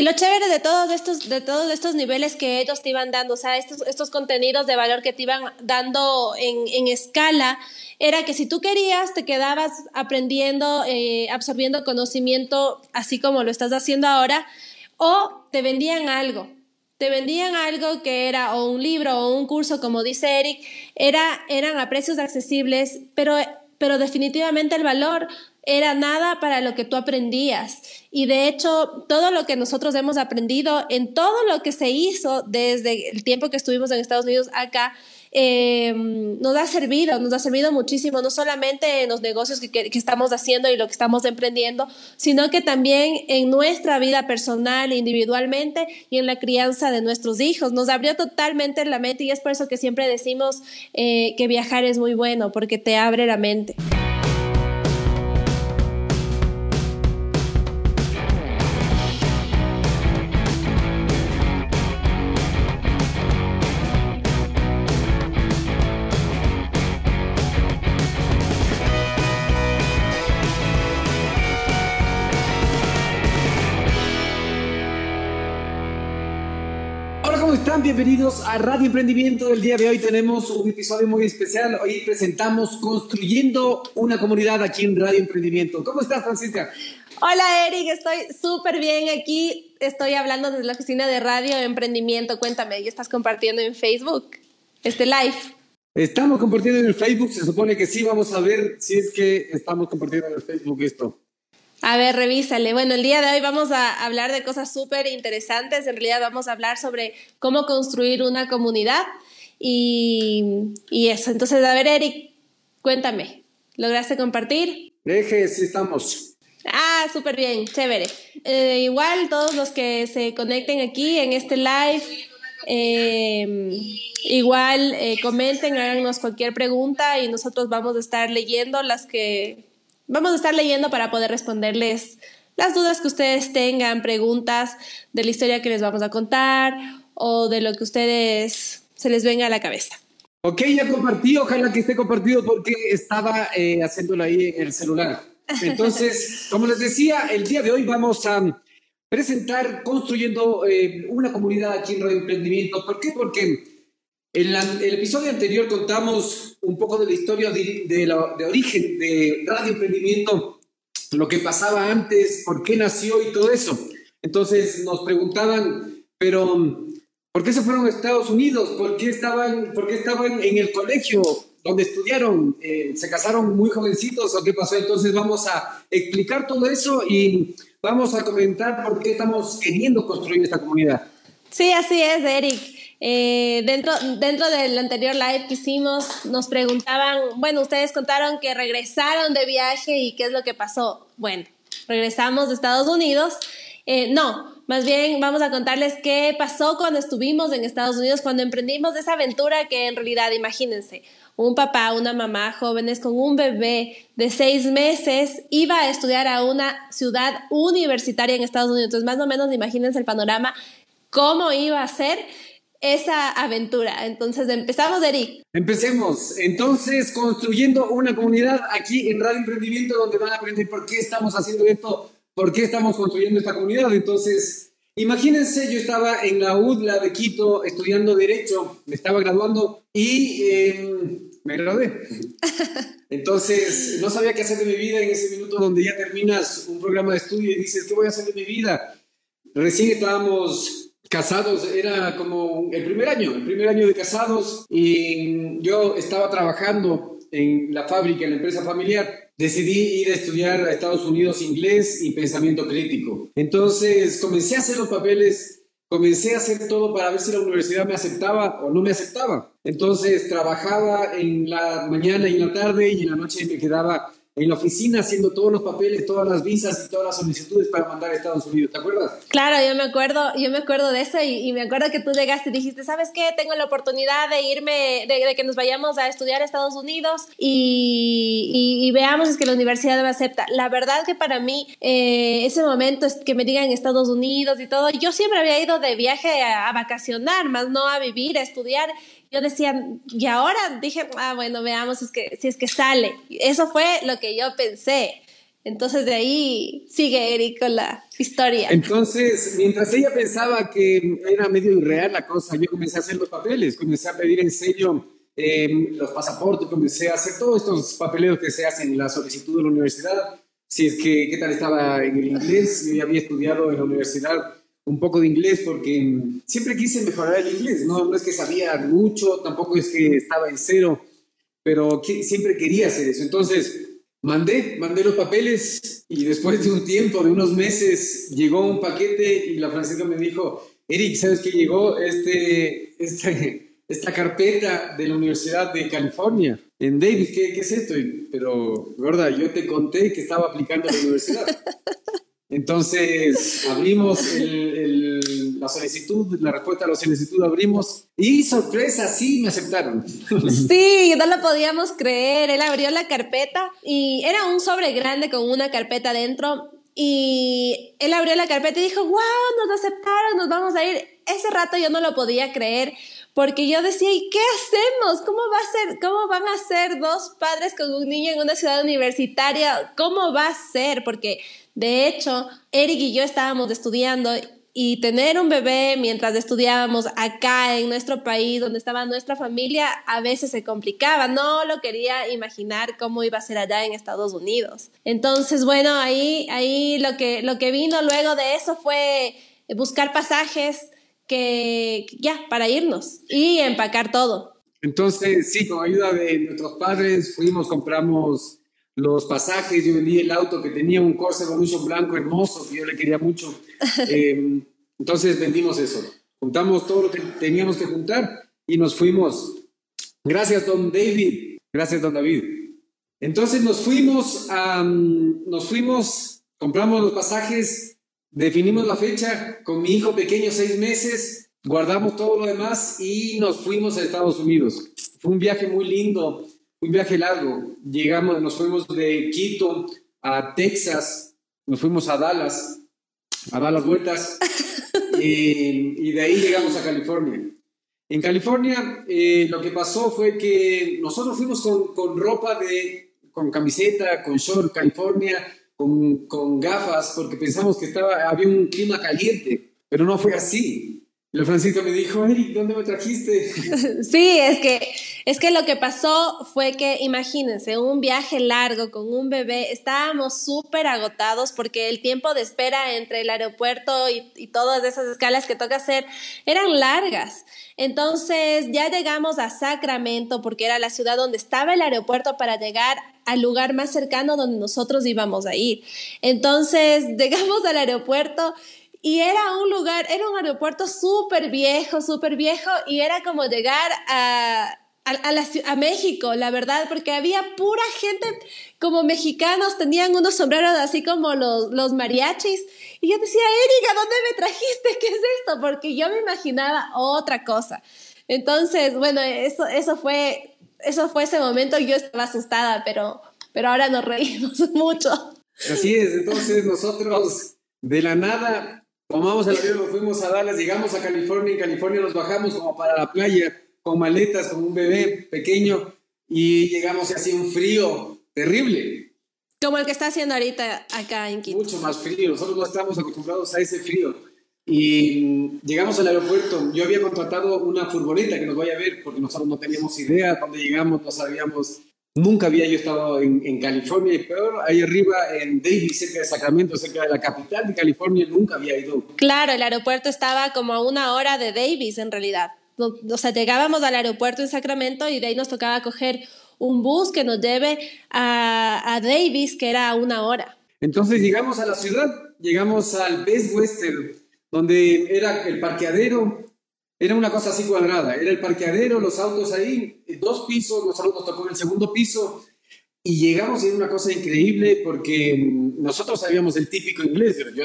Y lo chévere de todos estos, de todos estos niveles que ellos te iban dando, o sea, estos, estos contenidos de valor que te iban dando en, en escala, era que si tú querías, te quedabas aprendiendo, eh, absorbiendo conocimiento, así como lo estás haciendo ahora, o te vendían algo. Te vendían algo que era o un libro o un curso, como dice Eric, era, eran a precios accesibles, pero, pero definitivamente el valor era nada para lo que tú aprendías. Y de hecho, todo lo que nosotros hemos aprendido en todo lo que se hizo desde el tiempo que estuvimos en Estados Unidos acá, eh, nos ha servido, nos ha servido muchísimo, no solamente en los negocios que, que, estamos haciendo y lo que estamos emprendiendo, sino que también en nuestra vida personal, individualmente y en la crianza de nuestros hijos. Nos abrió totalmente la mente y es por eso que siempre decimos eh, que viajar es muy bueno, porque te abre la mente. Bienvenidos a Radio Emprendimiento. El día de hoy tenemos un episodio muy especial. Hoy presentamos Construyendo una comunidad aquí en Radio Emprendimiento. ¿Cómo estás, Francisca? Hola, Eric. Estoy súper bien aquí. Estoy hablando desde la oficina de Radio Emprendimiento. Cuéntame, ¿y estás compartiendo en Facebook este live? Estamos compartiendo en el Facebook. Se supone que sí. Vamos a ver si es que estamos compartiendo en el Facebook esto. A ver, revísale. Bueno, el día de hoy vamos a hablar de cosas súper interesantes. En realidad vamos a hablar sobre cómo construir una comunidad y, y eso. Entonces, a ver, Eric, cuéntame. ¿Lograste compartir? Deje, sí estamos. Ah, súper bien, chévere. Eh, igual todos los que se conecten aquí en este live, eh, igual eh, comenten, háganos cualquier pregunta y nosotros vamos a estar leyendo las que Vamos a estar leyendo para poder responderles las dudas que ustedes tengan, preguntas de la historia que les vamos a contar o de lo que ustedes se les venga a la cabeza. Ok, ya compartí, ojalá que esté compartido porque estaba eh, haciéndolo ahí en el celular. Entonces, como les decía, el día de hoy vamos a presentar construyendo eh, una comunidad aquí en Radio Emprendimiento. ¿Por qué? Porque en el episodio anterior contamos un poco de la historia de, de, origen de Radio Emprendimiento, lo que pasaba antes, por qué nació y todo eso. Entonces nos preguntaban, pero ¿por qué se fueron a Estados Unidos? ¿Por qué estaban, por qué estaban en el colegio donde estudiaron? Eh, ¿Se casaron muy jovencitos o qué pasó? Entonces vamos a explicar todo eso y vamos a comentar por qué estamos queriendo construir esta comunidad. Sí, así es, Eric. Eh, dentro, dentro del anterior live que hicimos, nos preguntaban, bueno, ustedes contaron que regresaron de viaje y qué es lo que pasó. Bueno, regresamos de Estados Unidos. Eh, no, más bien vamos a contarles qué pasó cuando estuvimos en Estados Unidos, cuando emprendimos esa aventura que en realidad, imagínense, un papá, una mamá, jóvenes con un bebé de seis meses, iba a estudiar a una ciudad universitaria en Estados Unidos. Entonces, más o menos, imagínense el panorama, cómo iba a ser esa aventura. Entonces empezamos, Eric. Empecemos. Entonces, construyendo una comunidad aquí en Radio Emprendimiento donde van a aprender por qué estamos haciendo esto, por qué estamos construyendo esta comunidad. Entonces, imagínense, yo estaba en la UDLA de Quito estudiando Derecho, me estaba graduando y em, me gradué. Entonces, no sabía qué hacer de mi vida en ese minuto donde ya terminas un programa de estudio y dices, ¿qué voy a hacer de mi vida? Recién estábamos casados, era como el primer año, el primer año de casados y yo estaba trabajando en la fábrica, en la empresa familiar. Decidí ir a estudiar a Estados Unidos inglés y pensamiento crítico. Entonces comencé a hacer los papeles, comencé a hacer todo para ver si la universidad me aceptaba o no me aceptaba. Entonces trabajaba en la mañana y en la tarde y en la noche me quedaba en la oficina haciendo todos los papeles, todas las visas y todas las solicitudes para mandar a Estados Unidos, ¿te acuerdas? Claro, yo me acuerdo, yo me acuerdo de eso y, me acuerdo que tú llegaste y dijiste, ¿sabes qué? Tengo la oportunidad de irme, de, que nos vayamos a estudiar a Estados Unidos y, y, veamos es que la universidad me acepta. La verdad que para mí eh, ese momento es que me digan Estados Unidos y todo, yo siempre había ido de viaje a vacacionar, más no a vivir, a estudiar yo decía, y ahora dije, ah, bueno, veamos es que, si es que sale. Eso fue lo que yo pensé. Entonces de ahí sigue Eric con la historia. Entonces, mientras ella pensaba que era medio irreal la cosa, yo comencé a hacer los papeles, comencé a pedir en serio em, los pasaportes, comencé a hacer todos estos papeleos que se hacen en la solicitud de la universidad. Si es que, ¿qué tal estaba en el inglés? Yo ya había estudiado en la universidad un poco de inglés porque siempre quise mejorar el inglés. No, no es que sabía mucho, tampoco es que estaba en cero, pero siempre quería hacer eso. Entonces, Mandé, mandé los papeles y después de un tiempo, de unos meses, llegó un paquete y la francesa me dijo, Eric, ¿sabes qué llegó? Este, este, esta carpeta de la Universidad de California en Davis, ¿qué, qué es esto? pero, gorda, yo te conté que estaba aplicando a la universidad. Entonces abrimos la solicitud, la respuesta a la solicitud abrimos y sorpresa, sí, me aceptaron. Sí, no lo podíamos creer. Él abrió la carpeta y era un sobre grande con una carpeta dentro y él abrió la carpeta y dijo, wow, nos aceptaron, nos vamos a ir. Ese rato yo no lo podía creer porque yo decía, ¿y qué hacemos? ¿Cómo va a ser? ¿Cómo van a ser dos padres con un niño en una ciudad universitaria? ¿Cómo va a ser? Porque de hecho, Eric y yo estábamos estudiando y tener un bebé mientras estudiábamos acá en nuestro país, donde estaba nuestra familia, a veces se complicaba. No lo quería imaginar cómo iba a ser allá en Estados Unidos. Entonces, bueno, ahí, ahí lo, que, lo que vino luego de eso fue buscar pasajes que ya, para irnos y empacar todo. Entonces, sí, con ayuda de nuestros padres fuimos, compramos los pasajes, yo vendí el auto que tenía un Corsa Evolution blanco hermoso, que yo le quería mucho. Eh, entonces vendimos eso. Juntamos todo lo que teníamos que juntar y nos fuimos. Gracias, don David. Gracias, don David. Entonces nos fuimos, nos fuimos, compramos los pasajes, definimos la fecha con mi hijo pequeño, seis meses, guardamos todo lo demás y nos fuimos a Estados Unidos. Fue un viaje muy lindo un viaje largo. Llegamos, nos fuimos de Quito a Texas, nos fuimos a Dallas, a dar las vueltas, y de ahí llegamos a California. En California eh, lo que pasó fue que nosotros fuimos con, con, ropa de, con camiseta, con short, California, con, con gafas, porque pensamos que estaba, había un clima caliente, pero no fue así. El Francisco me dijo, Eric, ¿dónde me trajiste? sí, es que, es que lo que pasó fue que, imagínense, un viaje largo con un bebé, estábamos súper agotados porque el tiempo de espera entre el aeropuerto y, y todas esas escalas que toca hacer eran largas. Entonces ya llegamos a Sacramento porque era la ciudad donde estaba el aeropuerto para llegar al lugar más cercano donde nosotros íbamos a ir. Entonces llegamos al aeropuerto y era un lugar, era un aeropuerto súper viejo, súper viejo, y era como llegar a, a, México, la verdad, porque había pura gente como mexicanos, tenían unos sombreros así como los, los mariachis. Y yo decía, Erika, ¿dónde me trajiste? ¿Qué es esto? Porque yo me imaginaba otra cosa. Entonces, bueno, eso, eso, fue, eso fue ese momento. Yo estaba asustada, pero, pero ahora nos reímos mucho. Así es, entonces nosotros de la nada Tomamos el avión, nos fuimos a Dallas, llegamos a California, en California nos bajamos como para la playa, con maletas, con un bebé pequeño, y llegamos así un frío terrible. Como el que está haciendo ahorita acá en Quito. Mucho más frío, nosotros no estamos acostumbrados a ese frío. Y mm, llegamos al aeropuerto, yo había contratado una furgoneta que nos vaya a ver, porque nosotros no teníamos idea, cuando llegamos no sabíamos Nunca había yo estado en, California y peor, ahí arriba en Davis, cerca de Sacramento, cerca de la capital de California, nunca había ido. Claro, el aeropuerto estaba como a una hora de Davis en realidad. O sea, llegábamos al aeropuerto en Sacramento y de ahí nos tocaba coger un bus que nos lleve a, a Davis, que era a una hora. Entonces llegamos a la ciudad, llegamos al Best Western, donde era el parqueadero, era una cosa así cuadrada, era el parqueadero, los autos ahí, dos pisos, nosotros nos tocó en el segundo piso. Y llegamos y era una cosa increíble porque mm, nosotros sabíamos el típico inglés, yo,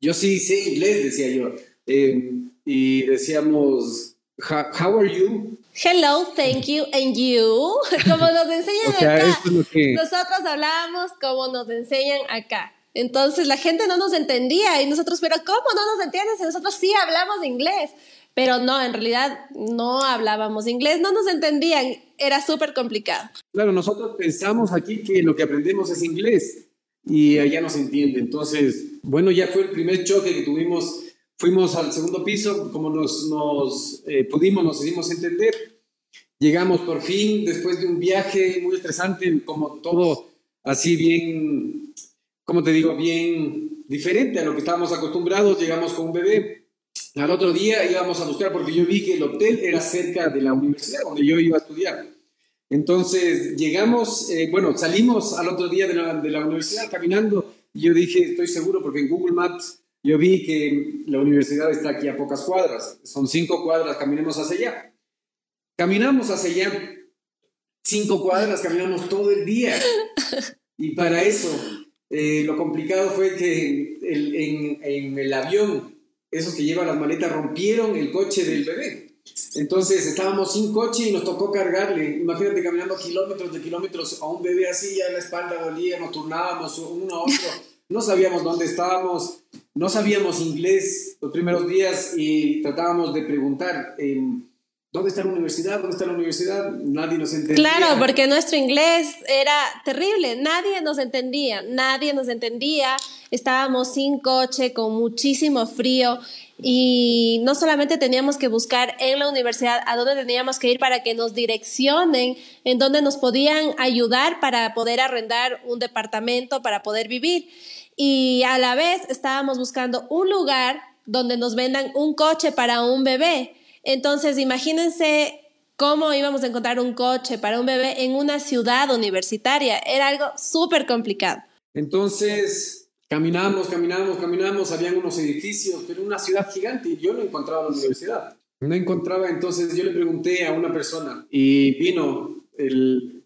yo sí sé inglés, decía yo, eh, y decíamos, how are you? Hello, thank you, and you, como nos enseñan acá. Nosotros hablábamos como nos enseñan acá. Entonces la gente no nos entendía y nosotros, pero ¿cómo no nos entiendes? Nosotros sí hablamos inglés. Pero no, en realidad no hablábamos inglés, no nos entendían, era súper complicado. Claro, nosotros pensamos aquí que lo que aprendemos es inglés. y allá no se entiende. Entonces, bueno, ya fue el primer choque que tuvimos. Fuimos al segundo piso, como nos, nos eh, pudimos, nos hicimos entender. Llegamos por fin, después de un viaje muy estresante, como todo así bien, como te digo, bien diferente a lo que estábamos acostumbrados. Llegamos con un bebé. Al otro día íbamos a buscar, porque yo vi que el hotel era cerca de la universidad donde yo iba a estudiar. Entonces llegamos, eh, bueno, salimos al otro día de la, de la universidad caminando y yo dije, estoy seguro, porque en Google Maps yo vi que la universidad está aquí a pocas cuadras, son cinco cuadras, caminemos hacia allá. Caminamos hacia allá, cinco cuadras, caminamos todo el día. Y para eso, eh, lo complicado fue que en, en el avión, esos que llevan las maletas rompieron el coche del bebé. Entonces estábamos sin coche y nos tocó cargarle. Imagínate caminando kilómetros de kilómetros a un bebé así, ya la espalda dolía, nos turnábamos uno a otro. No sabíamos dónde estábamos, no sabíamos inglés los primeros días y tratábamos de preguntar. Eh, ¿Dónde está la universidad? ¿Dónde está la universidad? Nadie nos entendía. Claro, porque nuestro inglés era terrible. Nadie nos entendía, nadie nos entendía. Estábamos sin coche, con muchísimo frío y no solamente teníamos que buscar en la universidad a dónde teníamos que ir para que nos direccionen, en dónde nos podían ayudar para poder arrendar un departamento, para poder vivir. Y a la vez estábamos buscando un lugar donde nos vendan un coche para un bebé entonces, imagínense cómo íbamos a encontrar un coche para un bebé en una ciudad universitaria. Era algo súper complicado. Entonces, caminamos, caminamos, caminamos, habían unos edificios, pero una ciudad gigante y yo no encontraba la universidad. No encontraba, entonces yo le pregunté a una persona y vino el,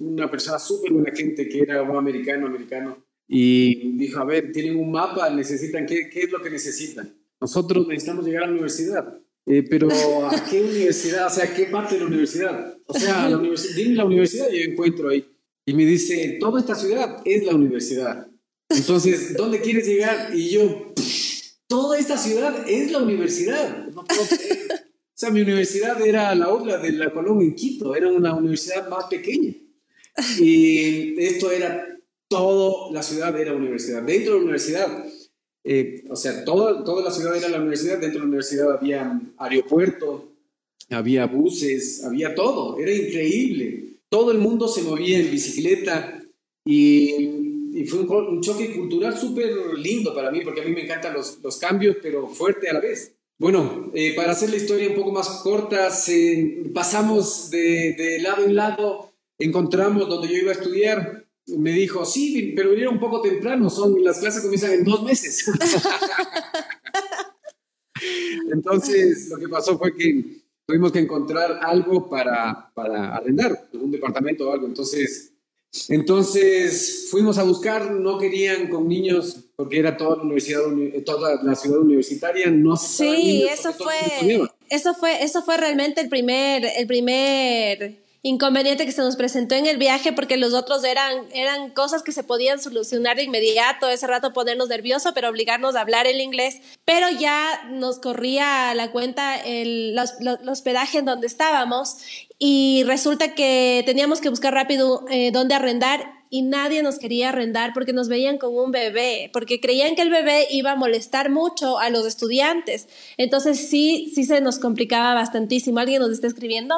una persona súper buena gente que era un americano, americano, y dijo, a ver, tienen un mapa, necesitan, ¿qué, qué es lo que necesitan? Nosotros necesitamos llegar a la universidad. Eh, pero ¿a qué universidad? O sea, ¿qué parte de la universidad? O sea, la universidad, dime la universidad y yo encuentro ahí. Y me dice, toda esta ciudad es la universidad. Entonces, ¿dónde quieres llegar? Y yo, toda esta ciudad es la universidad. No puedo creer. O sea, mi universidad era la otra de la Colombia en Quito, era una universidad más pequeña. Y esto era todo, la ciudad era universidad. Dentro de la universidad eh, o sea, toda, toda la ciudad era la universidad, dentro de la universidad había aeropuerto, había buses, había todo, era increíble. Todo el mundo se movía en bicicleta y, y fue un, choque cultural súper lindo para mí, porque a mí me encantan los, los cambios, pero fuerte a la vez. Bueno, eh, para hacer la historia un poco más corta, pasamos de, de lado en lado, encontramos donde yo iba a estudiar, me dijo, sí, pero vinieron un poco temprano, son, las clases comienzan en dos meses. Entonces, lo que pasó fue que tuvimos que encontrar algo para, para arrendar, un departamento o algo. Entonces, entonces fuimos a buscar, no querían con niños porque era toda la universidad, toda la ciudad universitaria, no Sí, eso fue, eso fue, eso fue realmente el primer, el primer inconveniente que se nos presentó en el viaje porque los otros eran, eran cosas que se podían solucionar de inmediato, ese rato ponernos nerviosos, pero obligarnos a hablar el inglés. Pero ya nos corría a la cuenta el, los, hospedaje en donde estábamos y resulta que teníamos que buscar rápido eh, dónde arrendar y nadie nos quería arrendar porque nos veían como un bebé, porque creían que el bebé iba a molestar mucho a los estudiantes. Entonces sí, sí se nos complicaba bastantísimo. ¿Alguien nos está escribiendo?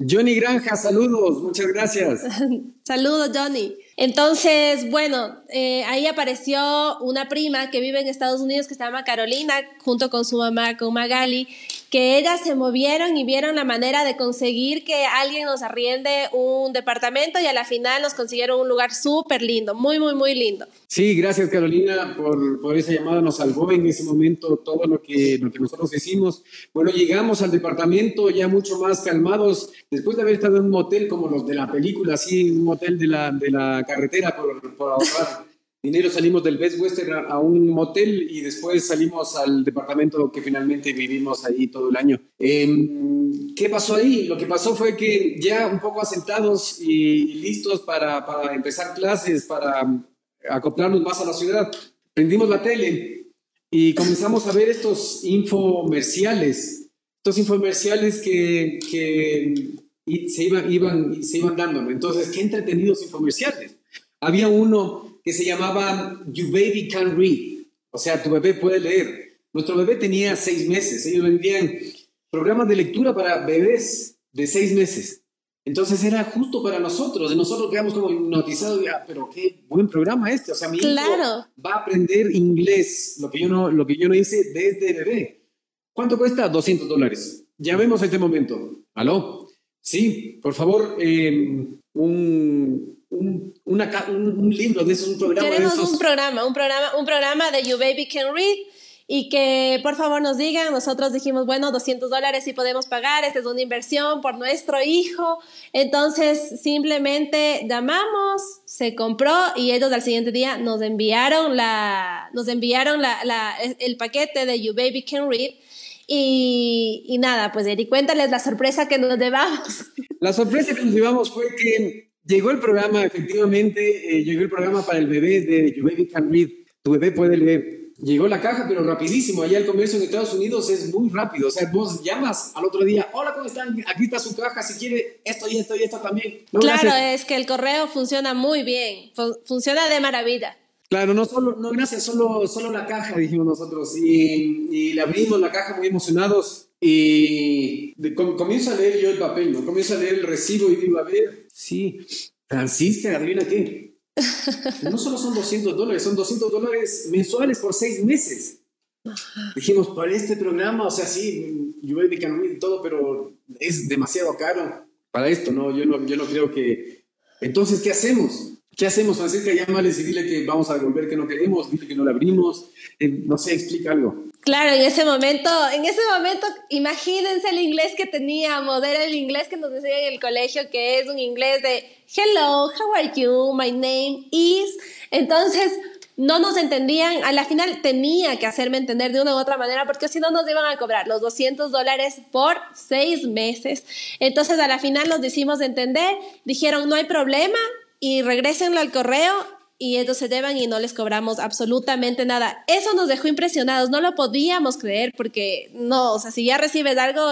Johnny Granja, saludos, muchas gracias. saludos, Johnny. Entonces, bueno, eh, ahí apareció una prima que vive en Estados Unidos que se llama Carolina, junto con su mamá, con Magali, que ellas se movieron y vieron la manera de conseguir que alguien nos arriende un departamento y a la final nos consiguieron un lugar súper lindo, muy, muy, muy lindo. Sí, gracias Carolina por, por, esa llamada, nos salvó en ese momento todo lo que, lo que nosotros hicimos. Bueno, llegamos al departamento ya mucho más calmados, después de haber estado en un motel como los de la película, así, un motel de la, de la carretera por, por ahorrar dinero salimos del Best Western a, un motel y después salimos al departamento que finalmente vivimos ahí todo el año. Em, ¿Qué pasó ahí? Lo que pasó fue que ya un poco asentados y, listos para, para, empezar clases, para acoplarnos más a la ciudad, prendimos la tele y comenzamos a ver estos infomerciales, estos infomerciales que, que se, iban, iban, se iban dando. Entonces, qué entretenidos infomerciales. Había uno que se llamaba You Baby Can Read, o sea, tu bebé puede leer. Nuestro bebé tenía seis meses, ellos vendían programas de lectura para bebés de seis meses. Entonces era justo para nosotros, nosotros quedamos como hipnotizados, ah, pero qué buen programa este, o sea, mi claro. hijo va a aprender inglés, lo que yo no, lo que yo no hice desde bebé. ¿Cuánto cuesta? 200 dólares. Ya vemos este momento. ¿Aló? Sí, por favor, eh, un, un, un, libro de esos, un programa Queremos de esos. un programa, un programa, un programa de You Baby Can Read y que por favor nos digan, nosotros dijimos, bueno, 200 dólares sí podemos pagar, esta es una inversión por nuestro hijo, entonces simplemente llamamos, se compró y ellos al siguiente día nos enviaron, la, nos enviaron la, la, el paquete de You Baby Can Read. Y, y nada, pues Eri, cuéntales la sorpresa que nos llevamos. La sorpresa que nos llevamos fue que llegó el programa, efectivamente, eh, llegó el programa para el bebé de You Baby Can Read. Tu bebé puede leer llegó la caja, pero rapidísimo. Allá el comercio en Estados Unidos es muy rápido. O sea, vos llamas al otro día, hola, ¿cómo están? Aquí está su caja, si quiere esto y esto y esto también. claro, es que el correo funciona muy bien, funciona de maravilla. Claro, no solo, no gracias, solo, solo la caja, dijimos nosotros. Y, y le abrimos la caja muy emocionados. Y comienzo a leer yo el papel, ¿no? Comienzo a leer el recibo y digo, a ver, sí, Francisca, adivina qué, no solo son 200 dólares, son 200 dólares mensuales por seis meses. Dijimos, para este programa, o sea, sí, yo voy y todo, pero es demasiado caro para esto, ¿no? Yo no, yo no creo que... Entonces, ¿qué hacemos? ¿Qué hacemos, Francisca? Llámales y dile que vamos a devolver que no queremos, dile que no la abrimos, eh, no sé, explica algo. Claro, en ese momento, en ese momento, imagínense el inglés que teníamos, era el inglés que nos decían en el colegio, que es un inglés de hello, how are you, my name is. Entonces, no nos entendían, a la final tenía que hacerme entender de una u otra manera, porque si no nos iban a cobrar los 200 dólares por seis meses. Entonces, a la final nos hicimos entender, dijeron, no hay problema, y regresenlo al correo y se llevan y no les cobramos absolutamente nada. Eso nos dejó impresionados, no lo podíamos creer porque no, o sea, si ya recibes algo,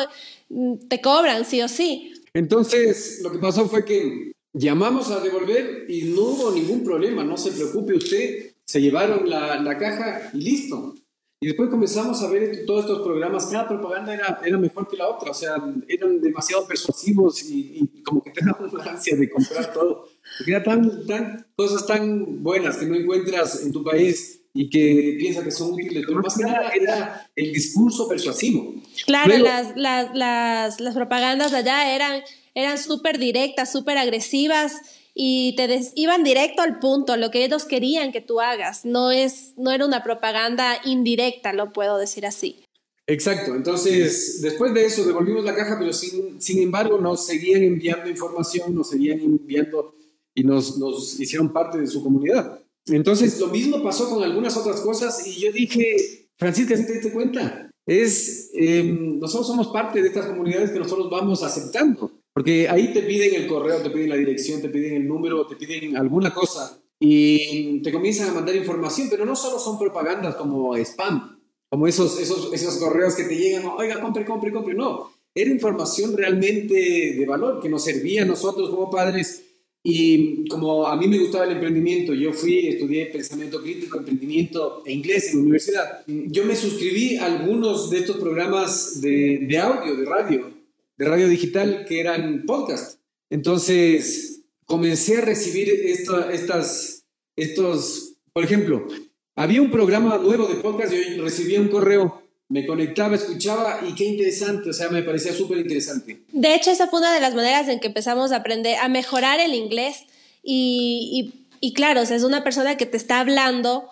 mm, te cobran sí o sí. Entonces, lo que pasó fue que llamamos a devolver y no hubo ningún problema, no se preocupe usted, se llevaron la, la caja y listo. Y después comenzamos a ver todos estos programas, cada propaganda era, era mejor que la otra, o sea, eran demasiado persuasivos y, y como que teníamos la ansia de comprar todo. Porque tan, tan, cosas tan buenas que no encuentras en tu país y que piensas que son útiles, pero más que nada era el discurso persuasivo. Claro, las, las, las, las, propagandas de allá eran eran súper directas, súper agresivas y te iban directo al punto, lo que ellos querían que tú hagas. No, es, no era una propaganda indirecta, lo puedo decir así. Exacto, entonces después de eso devolvimos la caja, pero sin, sin embargo nos seguían enviando información, nos seguían enviando y nos, nos hicieron parte de su comunidad. Entonces lo mismo pasó con algunas otras cosas y yo dije, Francisca, ¿sí te diste cuenta? Es, em, nosotros somos parte de estas comunidades que nosotros vamos aceptando. Porque ahí te piden el correo, te piden la dirección, te piden el número, te piden alguna cosa y te comienzan a mandar información, pero no solo son propagandas como spam, como esos, esos, esos correos que te llegan, oiga, compre, compre, compre, no. Era información realmente de valor que nos servía a nosotros como padres y como a mí me gustaba el emprendimiento, yo fui, estudié pensamiento crítico, emprendimiento e inglés en la universidad. Yo me suscribí a algunos de estos programas de, de audio, de radio, de radio digital que eran podcast. Entonces, comencé a recibir estas, estos, por ejemplo, había un programa nuevo de podcast, yo recibía un correo, me conectaba, escuchaba y qué interesante, o sea, me parecía súper interesante. De hecho, esa fue una de las maneras en que empezamos a aprender, a mejorar el inglés y, y, y claro, o sea, es una persona que te está hablando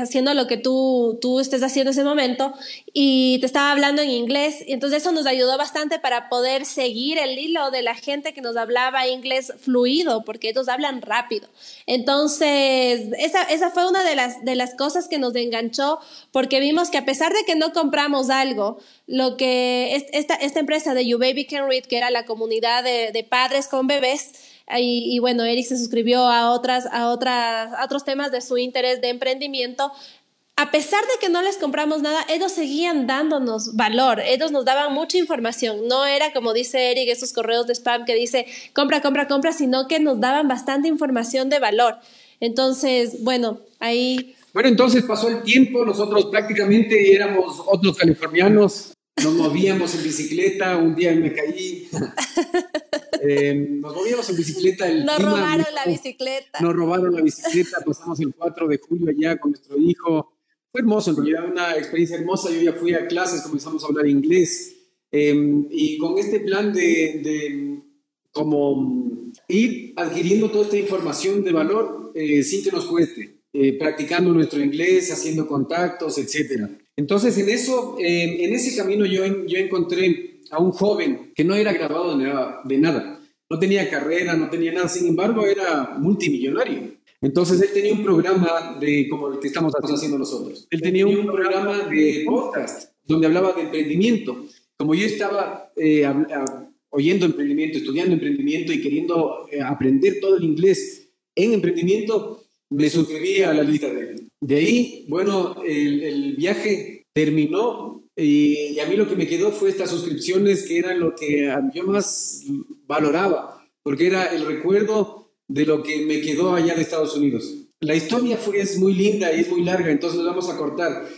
haciendo lo que tú, tú estés haciendo en ese momento y te estaba hablando en inglés. Y entonces eso nos ayudó bastante para poder seguir el hilo de la gente que nos hablaba inglés fluido, porque ellos hablan rápido. Entonces, esa, esa fue una de las, de las cosas que nos enganchó, porque vimos que a pesar de que no compramos algo, lo que esta, esta empresa de You Baby Can Read, que era la comunidad de, de padres con bebés, y, bueno, Eric se suscribió a, otras, a, otras, a otros temas de su interés de emprendimiento. A pesar de que no les compramos nada, ellos seguían dándonos valor, ellos nos daban mucha información. No era como dice Eric, esos correos de spam que dice compra, compra, compra, sino que nos daban bastante información de valor. Entonces, bueno, ahí... Bueno, entonces pasó el tiempo, nosotros prácticamente éramos otros californianos, nos movíamos en bicicleta, un día me caí, eh, nos movíamos en bicicleta. El nos robaron la bicicleta. Nos robaron la bicicleta, pasamos el 4 de julio allá con nuestro hijo. Fue hermoso, en realidad una experiencia hermosa. Yo ya fui a clases, comenzamos a hablar inglés. Em, y con este plan de, de, como ir adquiriendo toda esta información de valor eh, sin que nos cueste, eh, practicando nuestro inglés, haciendo contactos, etc. Entonces, en, eso, em, en ese camino yo, yo encontré a un joven que no era graduado de nada, de nada, no tenía carrera, no tenía nada, sin embargo era multimillonario. Entonces él tenía un programa de como el que estamos haciendo nosotros. Él tenía un programa de podcast donde hablaba de emprendimiento. Como yo estaba eh, oyendo emprendimiento, estudiando emprendimiento y queriendo eh, aprender todo el inglés en emprendimiento, me suscribí a la lista de él. De ahí, bueno, el, viaje terminó y, a mí lo que me quedó fue estas suscripciones que eran lo que yo más valoraba, porque era el recuerdo de lo que me quedó allá de Estados Unidos. La historia es muy linda y es muy larga, entonces la vamos a cortar.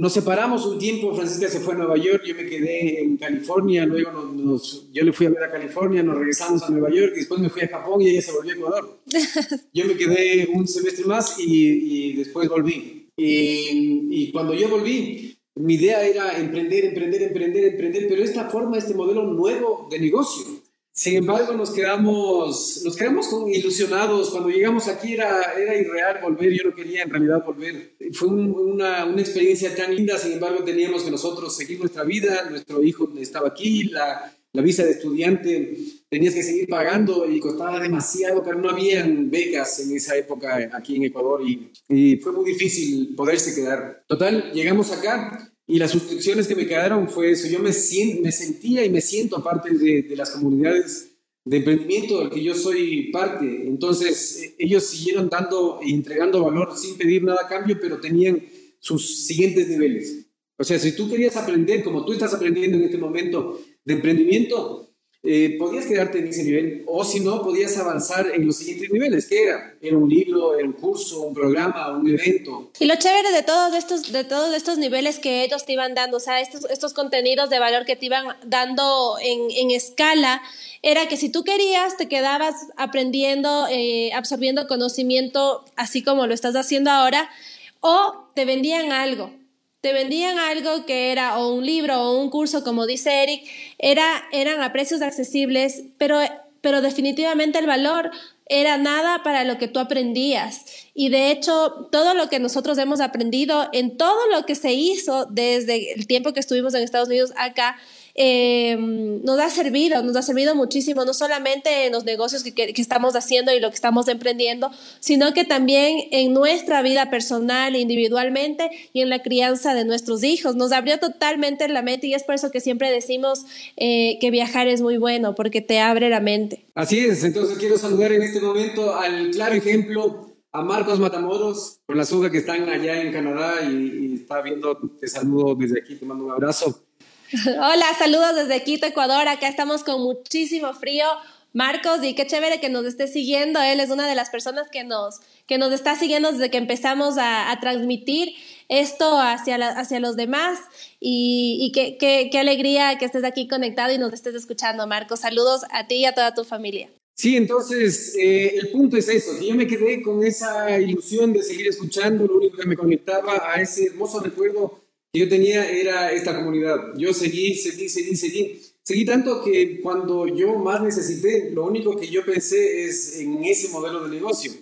Nos separamos un tiempo, Francisca se fue a Nueva York, yo me quedé en California, luego nos, yo le fui a ver a California, nos regresamos a Nueva York, y después me fui a Japón y ella se volvió a Ecuador. Yo me quedé un semestre más y, y después volví. Y, y, cuando yo volví, mi idea era emprender, emprender, emprender, emprender, pero esta forma, este modelo nuevo de negocio. Sin embargo, nos quedamos, nos quedamos ilusionados. Cuando llegamos aquí era, era irreal volver, yo no quería en realidad volver. Fue una, una, experiencia tan linda, sin embargo, teníamos que nosotros seguir nuestra vida. Nuestro hijo estaba aquí, la, la visa de estudiante tenías que seguir pagando y costaba demasiado, pero no habían becas en esa época aquí en Ecuador y, y fue muy difícil poderse quedar. Total, llegamos acá y las suscripciones que me quedaron fue eso. Yo me, me sentía y me siento parte de, de las comunidades de emprendimiento del que yo soy parte. Entonces, eh, ellos siguieron dando y entregando valor sin pedir nada a cambio, pero tenían sus siguientes niveles. O sea, si tú querías aprender, como tú estás aprendiendo en este momento de emprendimiento, eh, podías quedarte en ese nivel o si no, podías avanzar en los siguientes niveles. ¿Qué era? Era un libro, era un curso, un programa, un evento. Y lo chévere de todos estos, de todos estos niveles que ellos te iban dando, o sea, estos, estos contenidos de valor que te iban dando en, en escala, era que si tú querías, te quedabas aprendiendo, eh, absorbiendo conocimiento, así como lo estás haciendo ahora, o te vendían algo te vendían algo que era o un libro o un curso, como dice Eric, era, eran a precios accesibles, pero, pero definitivamente el valor era nada para lo que tú aprendías. Y de hecho, todo lo que nosotros hemos aprendido en todo lo que se hizo desde el tiempo que estuvimos en Estados Unidos acá, eh, nos ha servido, nos ha servido muchísimo, no solamente en los negocios que, que, estamos haciendo y lo que estamos emprendiendo, sino que también en nuestra vida personal, individualmente y en la crianza de nuestros hijos. Nos abrió totalmente la mente y es por eso que siempre decimos eh, que viajar es muy bueno, porque te abre la mente. Así es, entonces quiero saludar en este momento al claro ejemplo a Marcos Matamoros, con la suga que están allá en Canadá y, y está viendo, te saludo desde aquí, te mando un abrazo. Hola, saludos desde Quito, Ecuador. Acá estamos con muchísimo frío. Marcos, y qué chévere que nos esté siguiendo. Él es una de las personas que nos, que nos está siguiendo desde que empezamos a, transmitir esto hacia, hacia los demás. Y, y qué, qué, qué, alegría que estés aquí conectado y nos estés escuchando, Marcos. Saludos a ti y a toda tu familia. Sí, entonces eh, el punto es eso, yo me quedé con esa ilusión de seguir escuchando, lo único que me conectaba a ese hermoso recuerdo que yo tenía era esta comunidad. Yo seguí, seguí, seguí, seguí. Seguí tanto que cuando yo más necesité, lo único que yo pensé es en ese modelo de negocio.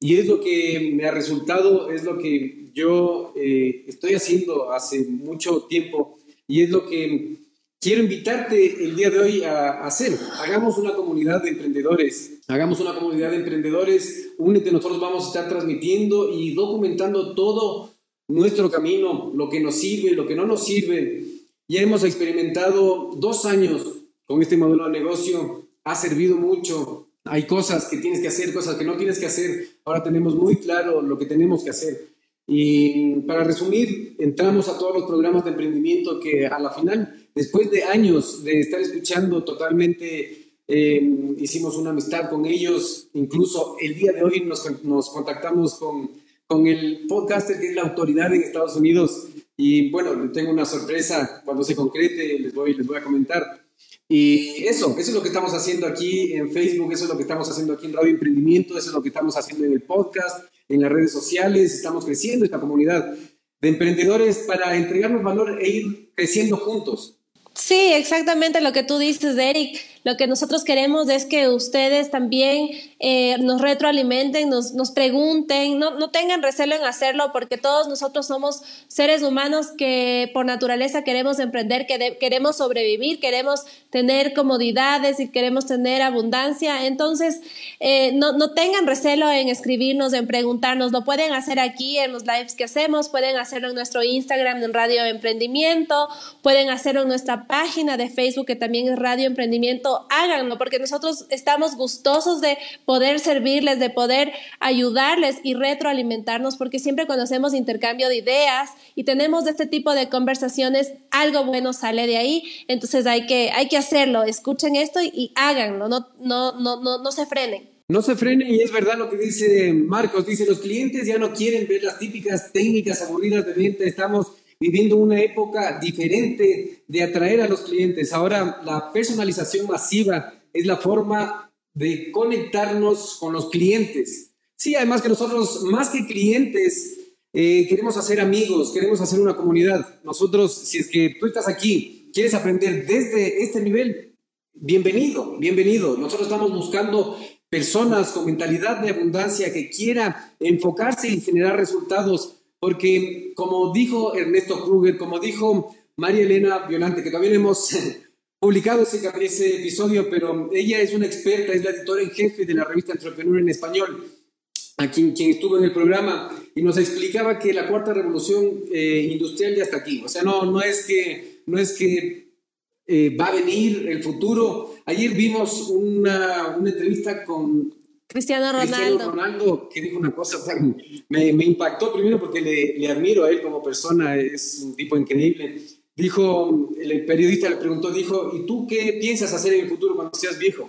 Y es lo que me ha resultado, es lo que yo eh, estoy haciendo hace mucho tiempo y es lo que quiero invitarte el día de hoy a, hacer. Hagamos una comunidad de emprendedores. Hagamos una comunidad de emprendedores. Únete, nosotros vamos a estar transmitiendo y documentando todo nuestro camino, lo que nos sirve, lo que no nos sirve. Ya hemos experimentado dos años con este modelo de negocio, ha servido mucho. Hay cosas que tienes que hacer, cosas que no tienes que hacer. Ahora tenemos muy claro lo que tenemos que hacer. Y para resumir, entramos a todos los programas de emprendimiento que a la final, después de años de estar escuchando totalmente eh, hicimos una amistad con ellos, incluso el día de hoy nos, nos contactamos con, con el podcaster que es la autoridad en Estados Unidos y bueno, tengo una sorpresa cuando se concrete, les voy, les voy a comentar. Y eso, eso es lo que estamos haciendo aquí en Facebook, eso es lo que estamos haciendo aquí en Radio Emprendimiento, eso es lo que estamos haciendo en el podcast, en las redes sociales, estamos creciendo esta comunidad de emprendedores para entregarnos valor e ir creciendo juntos. Sí, exactamente lo que tú dices, Eric. Lo que nosotros queremos es que ustedes también eh, nos retroalimenten, nos, nos pregunten, no, no, tengan recelo en hacerlo porque todos nosotros somos seres humanos que por naturaleza queremos emprender, que queremos sobrevivir, queremos tener comodidades y queremos tener abundancia. Entonces, eh, no, no tengan recelo en escribirnos, en preguntarnos. Lo pueden hacer aquí en los lives que hacemos, pueden hacerlo en nuestro Instagram en Radio Emprendimiento, pueden hacerlo en nuestra página de Facebook que también es Radio Emprendimiento háganlo, porque nosotros estamos gustosos de poder servirles, de poder ayudarles y retroalimentarnos, porque siempre cuando hacemos intercambio de ideas y tenemos este tipo de conversaciones, algo bueno sale de ahí, entonces hay que, hay que hacerlo, escuchen esto y, háganlo, no, no, no, no, no se frenen. No se frenen y es verdad lo que dice Marcos, dice los clientes ya no quieren ver las típicas técnicas aburridas de venta, estamos viviendo una época diferente de atraer a los clientes. Ahora la personalización masiva es la forma de conectarnos con los clientes. Sí, además que nosotros, más que clientes, eh, queremos hacer amigos, queremos hacer una comunidad. Nosotros, si es que tú estás aquí, quieres aprender desde este nivel, bienvenido, bienvenido. Nosotros estamos buscando personas con mentalidad de abundancia que quiera enfocarse y generar resultados porque como dijo Ernesto Kruger, como dijo María Elena Violante, que también hemos publicado ese, ese episodio, pero ella es una experta, es la editora en jefe de la revista Entrepreneur en español, a quien, estuvo en el programa y nos explicaba que la cuarta revolución eh, industrial ya está aquí. O sea, no, no es que, no es que eh, va a venir el futuro. Ayer vimos una, una entrevista con Cristiano Ronaldo. Cristiano Ronaldo, que dijo una cosa, me, me, impactó primero porque le, le, admiro a él como persona, es un tipo increíble. Dijo, el periodista le preguntó, dijo, ¿y tú qué piensas hacer en el futuro cuando seas viejo?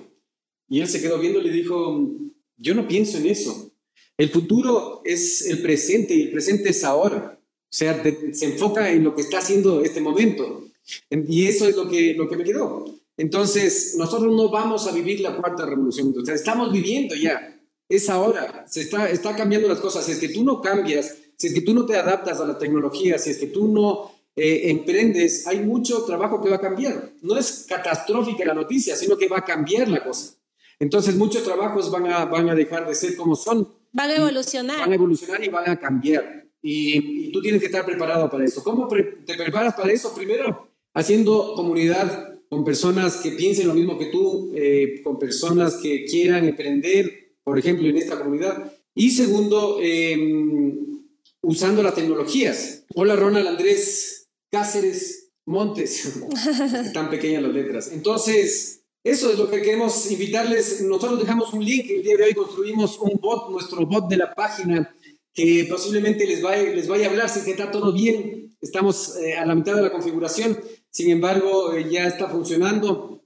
Y él se quedó viendo y le dijo, yo no pienso en eso. El futuro es el presente y el presente es ahora. O sea, se enfoca en lo que está haciendo este momento. Y eso es lo que, lo que me quedó. Entonces, nosotros no vamos a vivir la cuarta revolución sea, Estamos viviendo ya. Es ahora. Se está, está cambiando las cosas. Si es que tú no cambias, si es que tú no te adaptas a la tecnología, si es que tú no eh, emprendes, hay mucho trabajo que va a cambiar. No es catastrófica la noticia, sino que va a cambiar la cosa. Entonces, muchos trabajos van a, van a dejar de ser como son. Van a evolucionar. Van a evolucionar y van a cambiar. Y, y tú tienes que estar preparado para eso. ¿Cómo te preparas para eso? Primero, haciendo comunidad con personas que piensen lo mismo que tú, eh, con personas que quieran emprender, por ejemplo, en esta comunidad. Y segundo, em, usando las tecnologías. Hola Ronald Andrés Cáceres Montes, tan pequeñas las letras. Entonces, eso es lo que queremos invitarles. Nosotros dejamos un link, el día de hoy construimos un bot, nuestro bot de la página, que posiblemente les vaya, les vaya a hablar si está todo bien. Estamos eh, a la mitad de la configuración sin embargo, eh, ya está funcionando.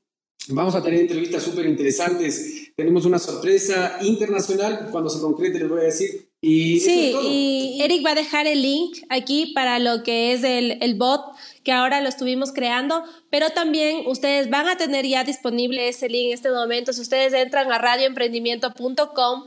Vamos a tener entrevistas súper interesantes. Tenemos una sorpresa internacional. Cuando se concrete les voy a decir. Y sí, y Eric va a dejar el link aquí para lo que es el, el bot que ahora lo estuvimos creando, pero también ustedes van a tener ya disponible ese link en este momento. Si ustedes entran a radioemprendimiento.com,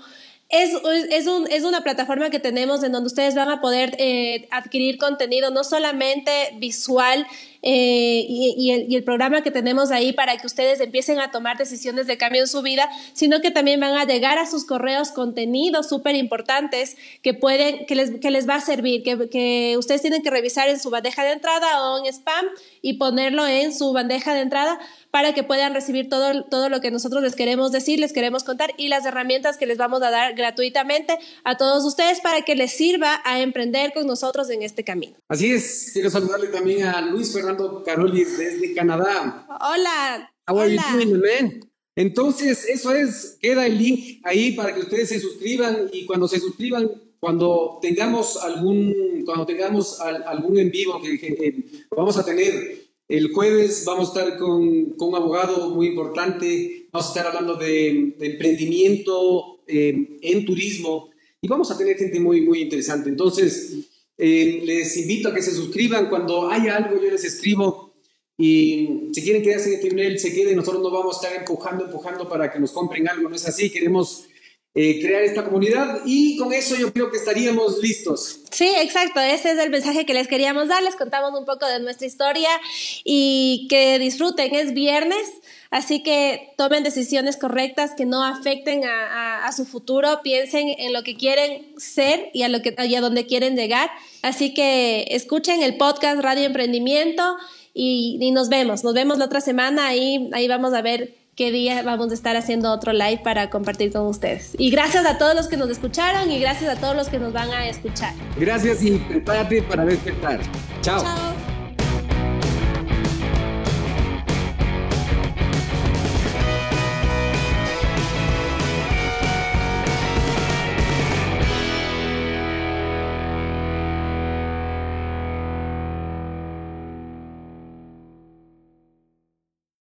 es, es, un, es, una plataforma que tenemos en donde ustedes van a poder eh, adquirir contenido no solamente visual eh, y, el, y, el, programa que tenemos ahí para que ustedes empiecen a tomar decisiones de cambio en su vida, sino que también van a llegar a sus correos contenidos súper importantes que pueden, que les, que les va a servir, que, que ustedes tienen que revisar en su bandeja de entrada o en spam y ponerlo en su bandeja de entrada para que puedan recibir todo, todo lo que nosotros les queremos decir, les queremos contar y las herramientas que les vamos a dar gratuitamente a todos ustedes para que les sirva a emprender con nosotros en este camino. Así es, quiero saludarle también a Luis Fernando Caroli desde Canadá. Hola. How are you doing, Entonces, eso es, queda el link ahí para que ustedes se suscriban y cuando se suscriban, cuando tengamos algún, cuando tengamos algún en vivo que vamos a tener el jueves vamos a estar con, con, un abogado muy importante vamos a estar hablando de, emprendimiento eh, en turismo y vamos a tener gente muy, muy interesante. Entonces, eh, les invito a que se suscriban. Cuando haya algo, yo les escribo. Y si quieren quedarse en nivel, se queden. Nosotros no vamos a estar empujando, empujando para que nos compren algo. No es así. Queremos eh, crear esta comunidad y con eso yo creo que estaríamos listos. Sí, exacto, ese es el mensaje que les queríamos dar, les contamos un poco de nuestra historia y que disfruten, es viernes, así que tomen decisiones correctas que no afecten a, su futuro, piensen en lo que quieren ser y a, lo que, y a dónde quieren llegar, así que escuchen el podcast Radio Emprendimiento y, y nos vemos, nos vemos la otra semana, ahí, ahí vamos a ver qué día vamos a estar haciendo otro live para compartir con ustedes. Y gracias a todos los que nos escucharon y gracias a todos los que nos van a escuchar. Gracias y prepárate para despertar. Chao. Chao.